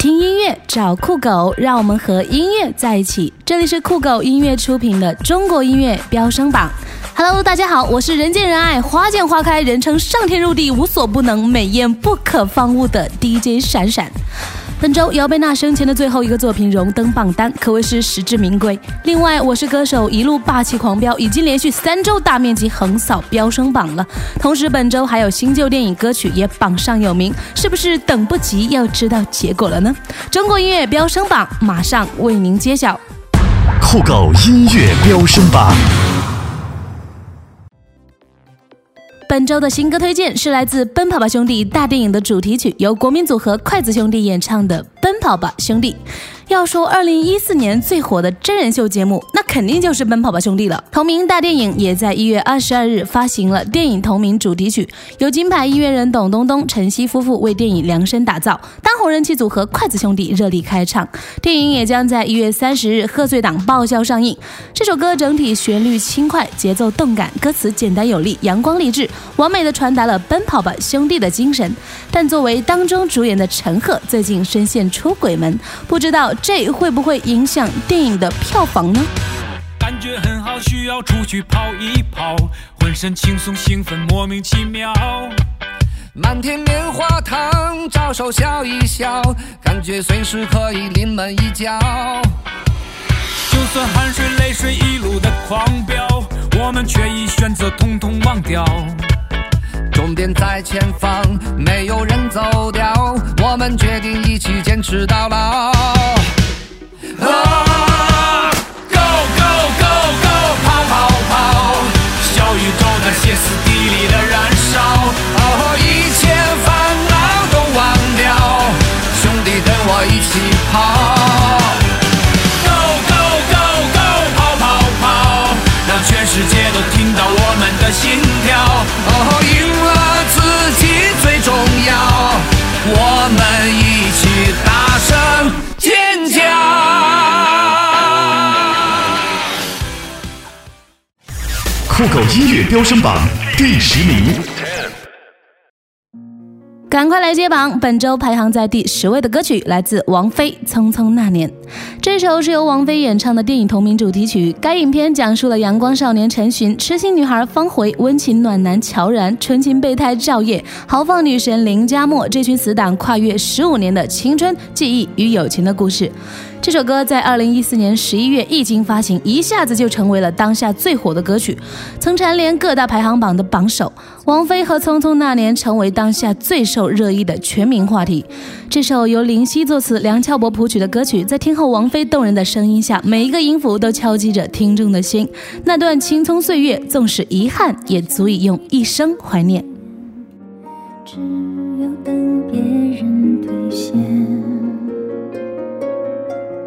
听音乐找酷狗，让我们和音乐在一起。这里是酷狗音乐出品的中国音乐飙升榜。Hello，大家好，我是人见人爱、花见花开、人称上天入地、无所不能、美艳不可方物的 DJ 闪闪。本周姚贝娜生前的最后一个作品荣登榜单，可谓是实至名归。另外，我是歌手一路霸气狂飙，已经连续三周大面积横扫飙升榜了。同时，本周还有新旧电影歌曲也榜上有名，是不是等不及要知道结果了呢？中国音乐飙升榜马上为您揭晓。酷狗音乐飙升榜。本周的新歌推荐是来自《奔跑吧兄弟》大电影的主题曲，由国民组合筷子兄弟演唱的《奔跑吧兄弟》。要说二零一四年最火的真人秀节目，那肯定就是《奔跑吧兄弟》了。同名大电影也在一月二十二日发行了电影同名主题曲，由金牌音乐人董冬冬、陈曦夫妇为电影量身打造，当红人气组合筷子兄弟热力开唱。电影也将在一月三十日贺岁档爆笑上映。这首歌整体旋律轻快，节奏动感，歌词简单有力，阳光励志，完美的传达了奔跑吧兄弟的精神。但作为当中主演的陈赫，最近深陷出轨门，不知道。这会不会影响电影的票房呢？感觉很好，需要出去跑一跑，浑身轻松兴奋，莫名其妙。满天棉花糖，招手笑一笑，感觉随时可以临门一脚。就算汗水泪水一路的狂飙，我们却已选择统统忘掉。终点在前方，没有人走掉，我们决定一起坚持到老。啊，Go Go Go Go，跑跑跑，小宇宙那歇斯底里的燃烧，哦，一切烦恼都忘掉，兄弟跟我一起跑。Go Go Go Go，跑跑跑，让全世界都听到我们的心我们一起大声尖叫。酷狗音乐飙升榜第十名，赶快来接榜！本周排行在第十位的歌曲来自王菲《匆匆那年》。这首是由王菲演唱的电影同名主题曲。该影片讲述了阳光少年陈寻、痴心女孩方茴、温情暖男乔然、纯情备胎赵烨、豪放女神林佳墨这群死党跨越十五年的青春、记忆与友情的故事。这首歌在二零一四年十一月一经发行，一下子就成为了当下最火的歌曲，曾蝉联各大排行榜的榜首。王菲和《匆匆那年》成为当下最受热议的全民话题。这首由林夕作词、梁翘柏谱曲的歌曲，在听后王菲动人的声音下，每一个音符都敲击着听众的心。那段青葱岁月，纵使遗憾，也足以用一生怀念。只有等别人兑现。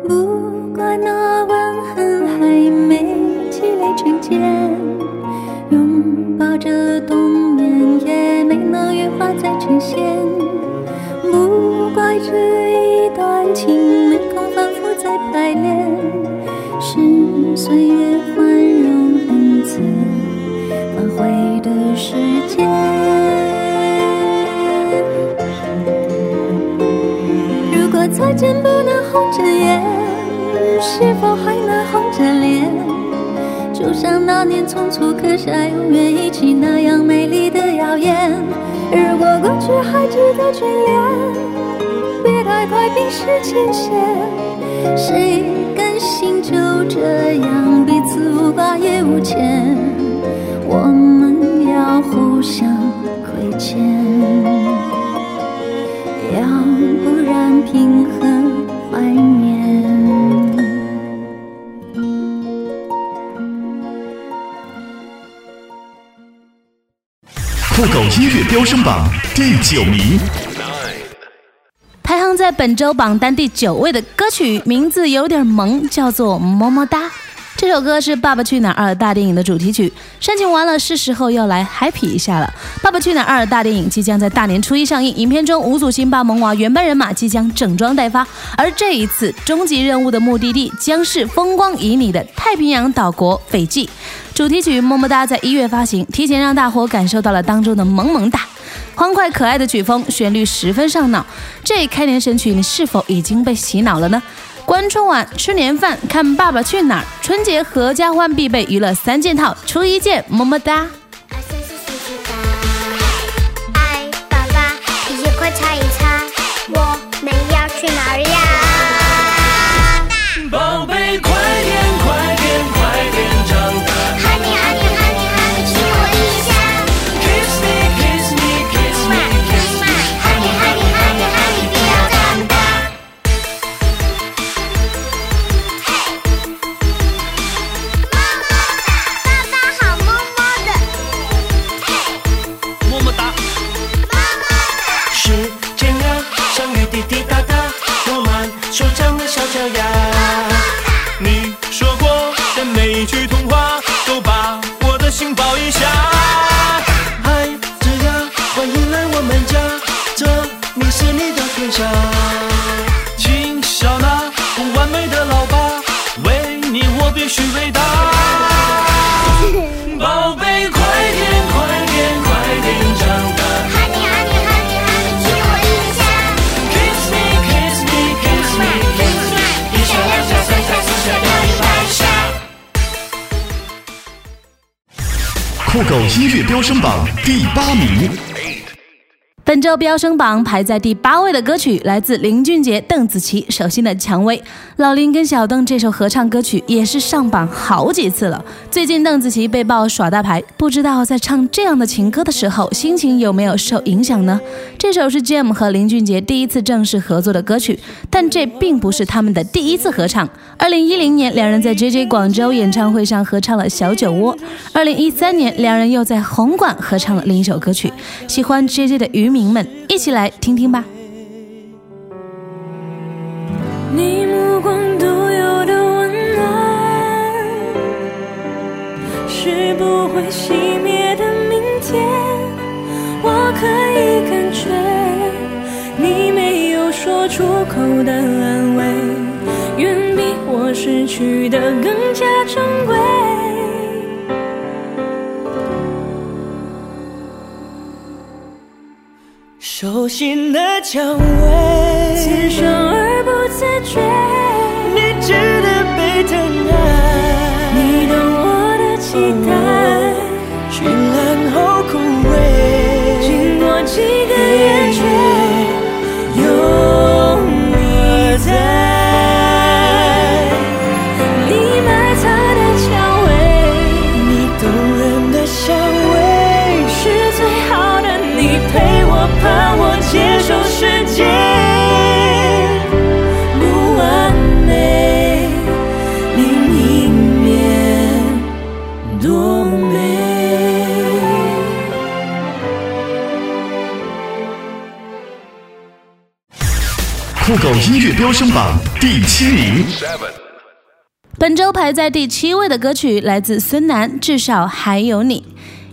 不怪那吻痕还没积累成茧，拥抱着冬眠也没能羽化再成仙。不怪这一段情没空反复再排练，是岁月宽匆促刻下永远一起那样美丽的谣言。如果过去还值得眷恋，别太快冰释前嫌。谁甘心就这样彼此无挂也无牵？我们要互相亏欠。酷狗音乐飙升榜第九名，排行在本周榜单第九位的歌曲，名字有点萌，叫做《么么哒》。这首歌是《爸爸去哪儿二》大电影的主题曲。煽情完了，是时候要来 happy 一下了。《爸爸去哪儿二》大电影即将在大年初一上映，影片中五组辛巴萌娃原班人马即将整装待发，而这一次终极任务的目的地将是风光旖旎的太平洋岛国斐济。主题曲《么么哒》在一月发行，提前让大伙感受到了当中的萌萌哒。欢快可爱的曲风，旋律十分上脑。这开年神曲，你是否已经被洗脑了呢？观春晚、吃年饭、看《爸爸去哪儿》，春节合家欢必备娱乐三件套，初一见，么么哒。必须伟大。宝贝，快点，快点，快点长大。Honey honey honey honey，亲我一下。Kiss me, kiss me, kiss me, kiss me，一下两下三下四下要一百下。酷狗音乐飙升榜第八名。本周飙升榜排在第八位的歌曲来自林俊杰、邓紫棋手心的《蔷薇》。老林跟小邓这首合唱歌曲也是上榜好几次了。最近邓紫棋被曝耍大牌，不知道在唱这样的情歌的时候，心情有没有受影响呢？这首是 Jam 和林俊杰第一次正式合作的歌曲，但这并不是他们的第一次合唱。二零一零年，两人在 JJ 广州演唱会上合唱了《小酒窝》。二零一三年，两人又在红馆合唱了另一首歌曲。喜欢 JJ 的渔民们，一起来听听吧。你目光独有的温暖，是不会熄灭的明天。我可以感觉，你没有说出口的安慰，远比我失去的更加珍贵。手心的蔷薇，刺伤而不自觉，狗音乐飙升榜第七名。本周排在第七位的歌曲来自孙楠，《至少还有你》。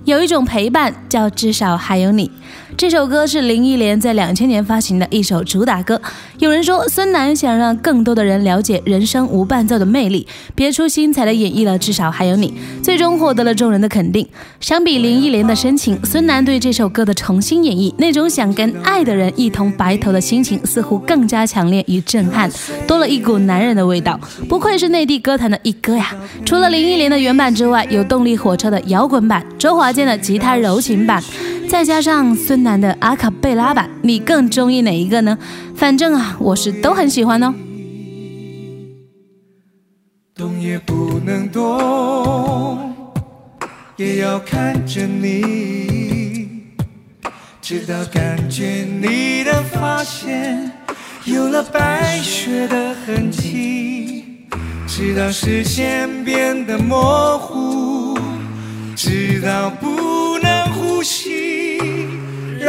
有一种陪伴叫至少还有你。这首歌是林忆莲在两千年发行的一首主打歌。有人说，孙楠想让更多的人了解人生无伴奏的魅力，别出心裁的演绎了《至少还有你》，最终获得了众人的肯定。相比林忆莲的深情，孙楠对这首歌的重新演绎，那种想跟爱的人一同白头的心情，似乎更加强烈与震撼，多了一股男人的味道。不愧是内地歌坛的一哥呀！除了林忆莲的原版之外，有动力火车的摇滚版，周华健的吉他柔情版，再加上孙楠的阿卡贝拉版，你更中意哪一个呢？反正啊，我是都很喜欢哦。动也不能动，也要看着你，直到感觉你的发线有了白雪的痕迹，直到视线变得模糊，直到不，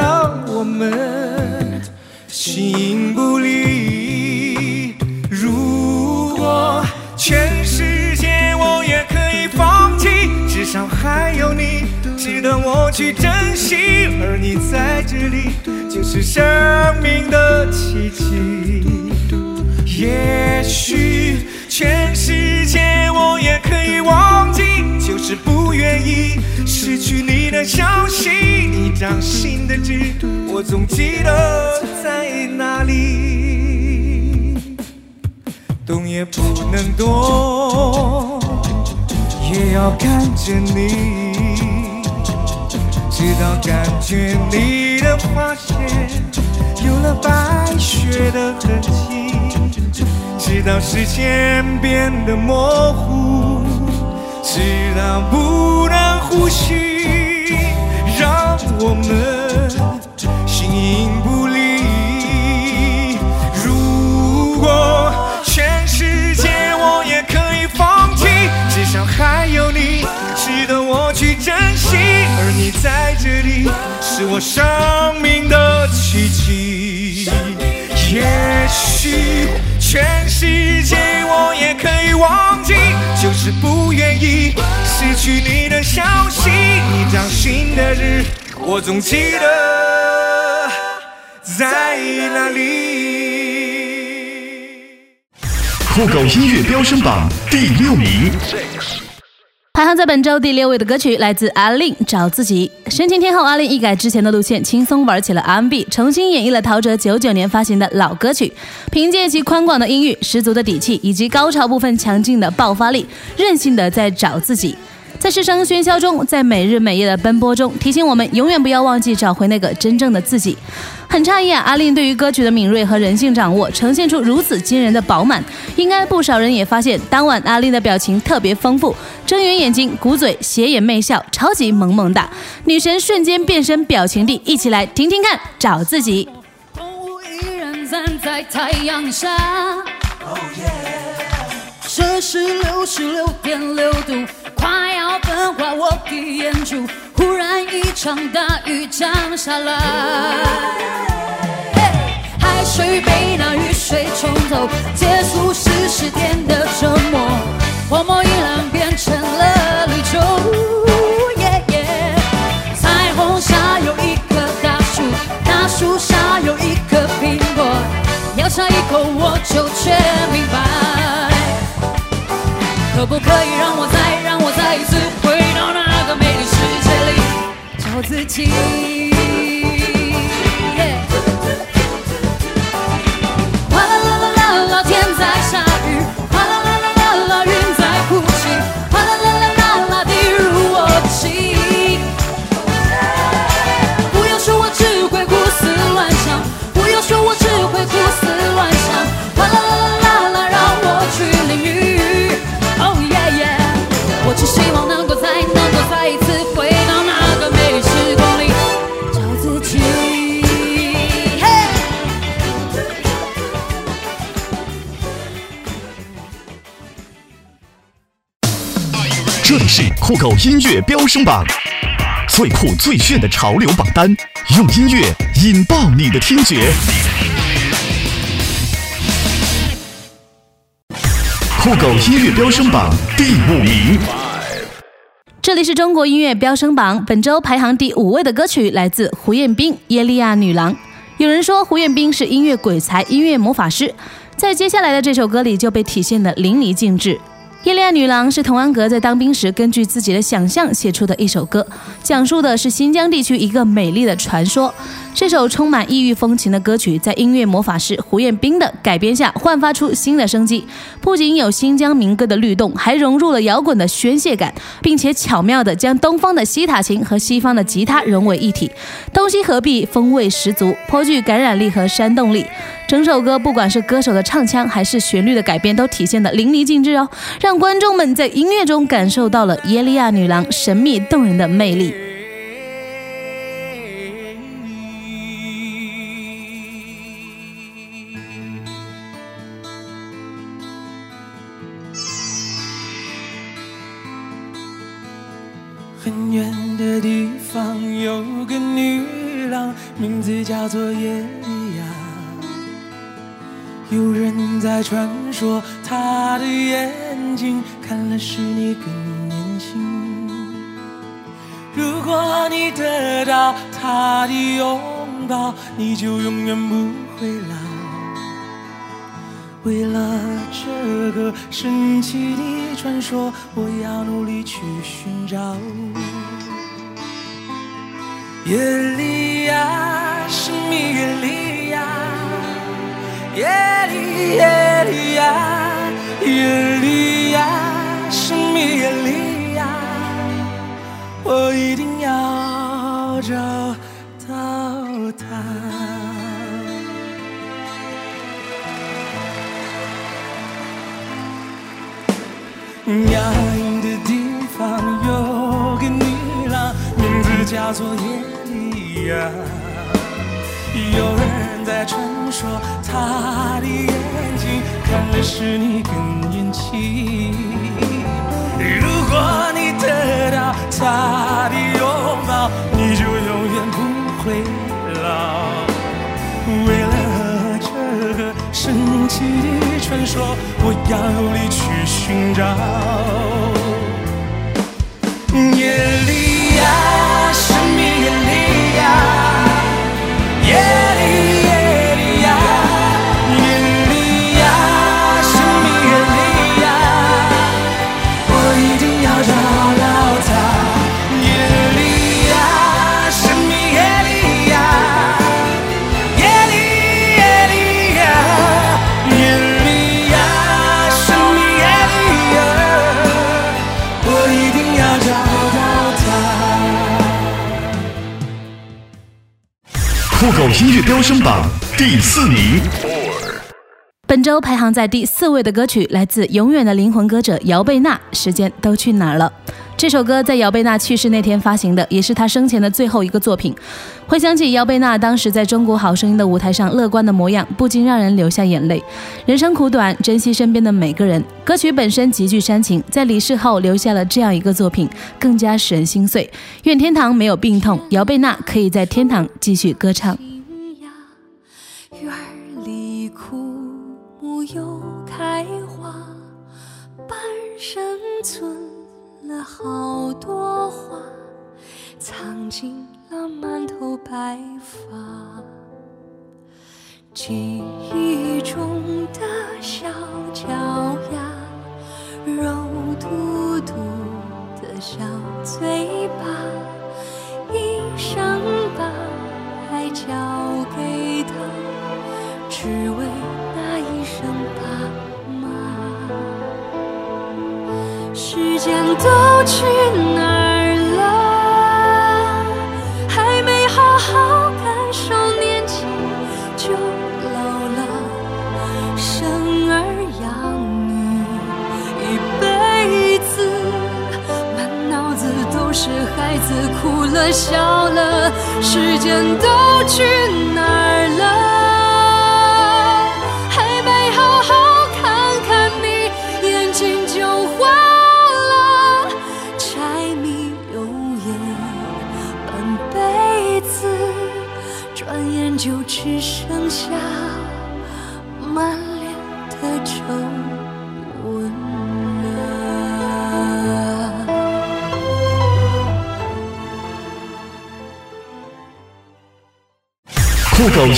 让我们形影不离如果全世界我也可以放弃至少还有你值得我去珍惜而你在这里就是生命的奇迹。也许全世界我也可以忘记就是不愿意失去你的消息。心的痣，我总记得在哪里。动也不能动，也要看着你，直到感觉你的发线有了白雪的痕迹，直到视线变得模糊，直到不能呼吸，我们形影不离。如果全世界我也可以放弃，至少还有你值得我去珍惜。而你在这里，是我生命的奇迹。也许全世界我也可以忘记，就是不愿意失去你的消息。你掌心的日，我总记得在哪里。酷狗音乐飙升榜第六名，排行在本周第六位的歌曲来自阿令《找自己》。深情天后阿令一改之前的路线，轻松玩起了 R&B，重新演绎了陶喆九九年发行的老歌曲。凭借其宽广的音域、十足的底气以及高潮部分强劲的爆发力，任性的在找自己。在世声喧嚣中，在每日每夜的奔波中，提醒我们永远不要忘记找回那个真正的自己。很诧异啊，阿令对于歌曲的敏锐和人性掌握，呈现出如此惊人的饱满。应该不少人也发现，当晚阿令的表情特别丰富，睁圆眼睛、鼓嘴、斜眼媚笑，超级萌萌哒。女神瞬间变身表情帝，一起来听听看，找自己。动物依然站在太阳下。摄是六十六点六度，快要焚化我的眼珠。忽然一场大雨降下来，海水被那雨水冲走，结束四十天的折磨。荒漠依然变成了绿洲。彩虹下有一棵大树，大树下有一颗苹果，咬下一口我就全明白。可不可以让我再让我再一次回到那个美丽世界里。找自己。这里是酷狗音乐飙升榜，最酷最炫的潮流榜单，用音乐引爆你的听觉。酷狗音乐飙升榜第五名，这里是中国音乐飙升榜，本周排行第五位的歌曲来自胡彦斌《耶利亚女郎》。有人说胡彦斌是音乐鬼才、音乐魔法师，在接下来的这首歌里就被体现得淋漓尽致。《伊利亚女郎》是童安格在当兵时根据自己的想象写出的一首歌，讲述的是新疆地区一个美丽的传说。这首充满异域风情的歌曲，在音乐魔法师胡彦斌的改编下，焕发出新的生机。不仅有新疆民歌的律动，还融入了摇滚的宣泄感，并且巧妙地将东方的西塔琴和西方的吉他融为一体，东西合璧，风味十足，颇具感染力和煽动力。整首歌不管是歌手的唱腔，还是旋律的改编，都体现得淋漓尽致哦，让观众们在音乐中感受到了耶利亚女郎神秘动人的魅力。很远的地方有个女郎，名字叫做耶利。有人在传说，她的眼睛看了使你更年轻。如果你得到他的拥抱，你就永远不会老。为了这个神奇的传说，我要努力去寻找。耶利亚，神秘耶利亚，耶利耶利亚，耶利亚，神秘耶利亚，我一定要找到他。压抑的地方有个女郎，名字叫做耶利亚。说，他的眼睛看了使你更年轻。如果你得到他的拥抱，你就永远不会老。为了这个神奇的传说，我要努力去寻找。耶利酷狗音乐飙升榜第四名，本周排行在第四位的歌曲来自永远的灵魂歌者姚贝娜，《时间都去哪儿了》。这首歌在姚贝娜去世那天发行的，也是她生前的最后一个作品。回想起姚贝娜当时在中国好声音的舞台上乐观的模样，不禁让人流下眼泪。人生苦短，珍惜身边的每个人。歌曲本身极具煽情，在离世后留下了这样一个作品，更加使人心碎。愿天堂没有病痛，姚贝娜可以在天堂继续歌唱。院里枯木又开花，半生存了好多花，藏进了满头白发。记忆孩子哭了笑了，时间都去哪儿了？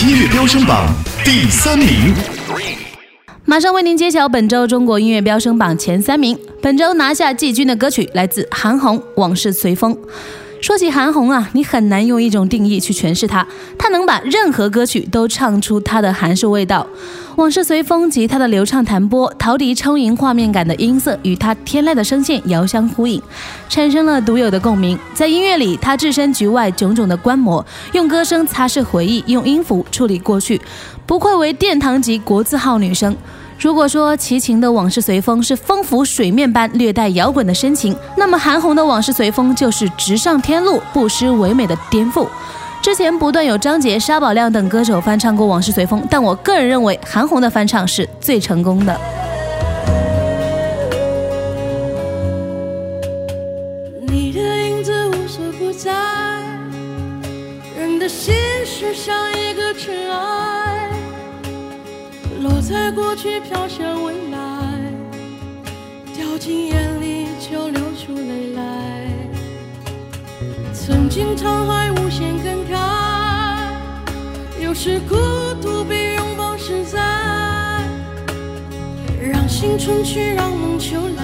音乐飙升榜第三名，马上为您揭晓本周中国音乐飙升榜前三名。本周拿下季军的歌曲来自韩红，《往事随风》。说起韩红啊，你很难用一种定义去诠释她，她能把任何歌曲都唱出她的韩式味道。《往事随风》及她的流畅弹拨、陶笛充盈画面感的音色，与她天籁的声线遥相呼应，产生了独有的共鸣。在音乐里，她置身局外种种的观摩，用歌声擦拭回忆，用音符处理过去，不愧为殿堂级国字号女声。如果说齐秦的《往事随风》是风拂水面般略带摇滚的深情，那么韩红的《往事随风》就是直上天路、不失唯美的颠覆。之前不断有张杰、沙宝亮等歌手翻唱过《往事随风》，但我个人认为韩红的翻唱是最成功的。你的影子无所不在，人的心事像一个尘埃，落在过去飘向未来，掉进眼里就流出泪来。曾经沧海无限感慨，有时孤独比拥抱实在。让心春去，让梦秋来，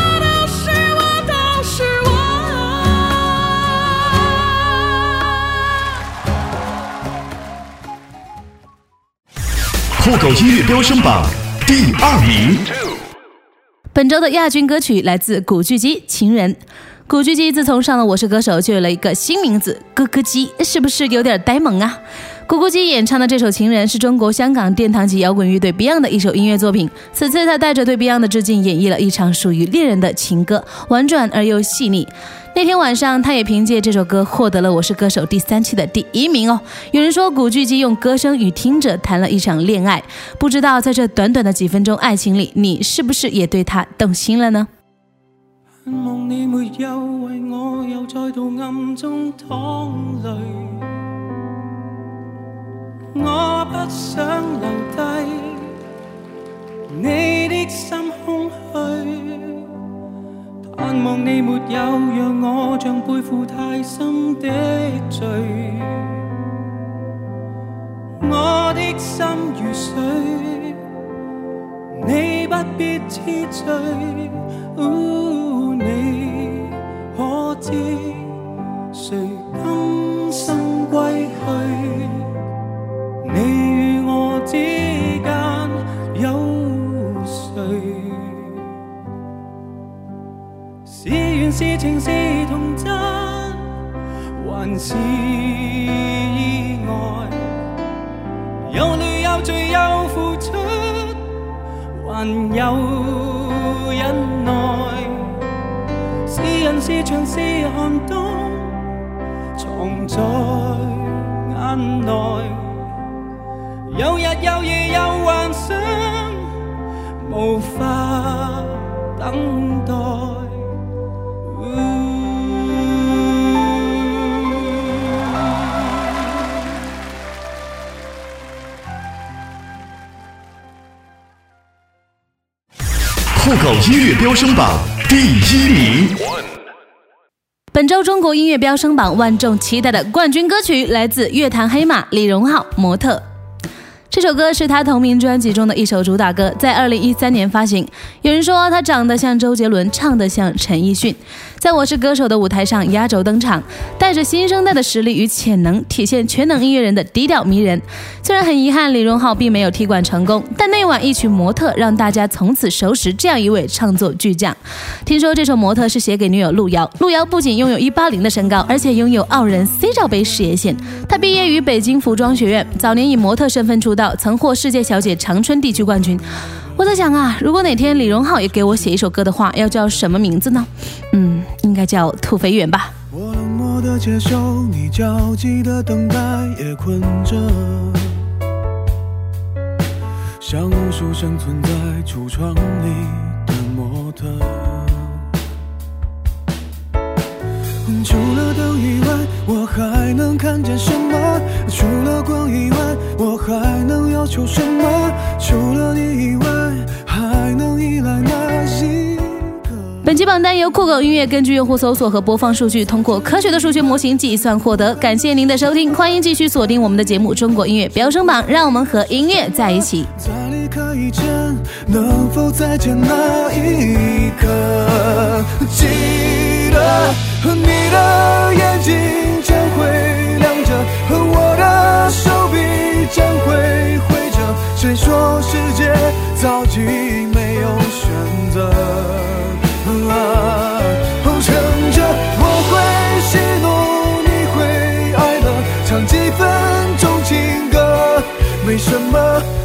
酷狗音乐飙升榜第二名。本周的亚军歌曲来自古巨基《情人》。古巨基自从上了《我是歌手》，就有了一个新名字“咯咯基”，是不是有点呆萌啊？古巨基演唱的这首《情人》是中国香港殿堂级摇滚乐队 Beyond 的一首音乐作品。此次他带着对 Beyond 的致敬，演绎了一场属于恋人的情歌，婉转而又细腻。那天晚上，他也凭借这首歌获得了《我是歌手》第三期的第一名哦。有人说，古巨基用歌声与听者谈了一场恋爱，不知道在这短短的几分钟爱情里，你是不是也对他动心了呢？盼望你沒有為我又再度暗中淌淚，我不想留低你的心空虚。盼望你没有让我像背负太深的罪，我的心如水，你不必痴醉。哦你可知是情是童真，還是意外？有淚有罪有付出，還有忍耐。是人是牆是寒冬，藏在眼內。有日有夜有幻想，無法等待。酷狗音乐飙升榜第一名。本周中国音乐飙升榜万众期待的冠军歌曲来自乐坛黑马李荣浩《模特》。这首歌是他同名专辑中的一首主打歌，在二零一三年发行。有人说他长得像周杰伦，唱的像陈奕迅，在我是歌手的舞台上压轴登场，带着新生代的实力与潜能，体现全能音乐人的低调迷人。虽然很遗憾李荣浩并没有踢馆成功，但那晚一曲《模特》让大家从此熟识这样一位唱作巨匠。听说这首《模特》是写给女友路遥，路遥不仅拥有一八零的身高，而且拥有傲人 C 罩杯事业线。她毕业于北京服装学院，早年以模特身份出道。曾获世界小姐长春地区冠军。我在想啊，如果哪天李荣浩也给我写一首歌的话，要叫什么名字呢？嗯，应该叫土肥圆吧。我冷漠的接受你焦急的等待，也困着，像无数生存在橱窗里的模特。除了灯以外，我还能看见什么？除了光以外，我还能要求什么？除了你以外，本期榜单由酷狗音乐根据用户搜索和播放数据，通过科学的数学模型计算获得。感谢您的收听，欢迎继续锁定我们的节目《中国音乐飙升榜》，让我们和音乐在一起。在离开以前，能否再见那一刻？记得你的眼睛将会亮着，和我的手臂将会挥着。谁说世界早已？有选择，啊，哼，趁着我会喜怒，你会哀乐，唱几分钟情歌，没什么。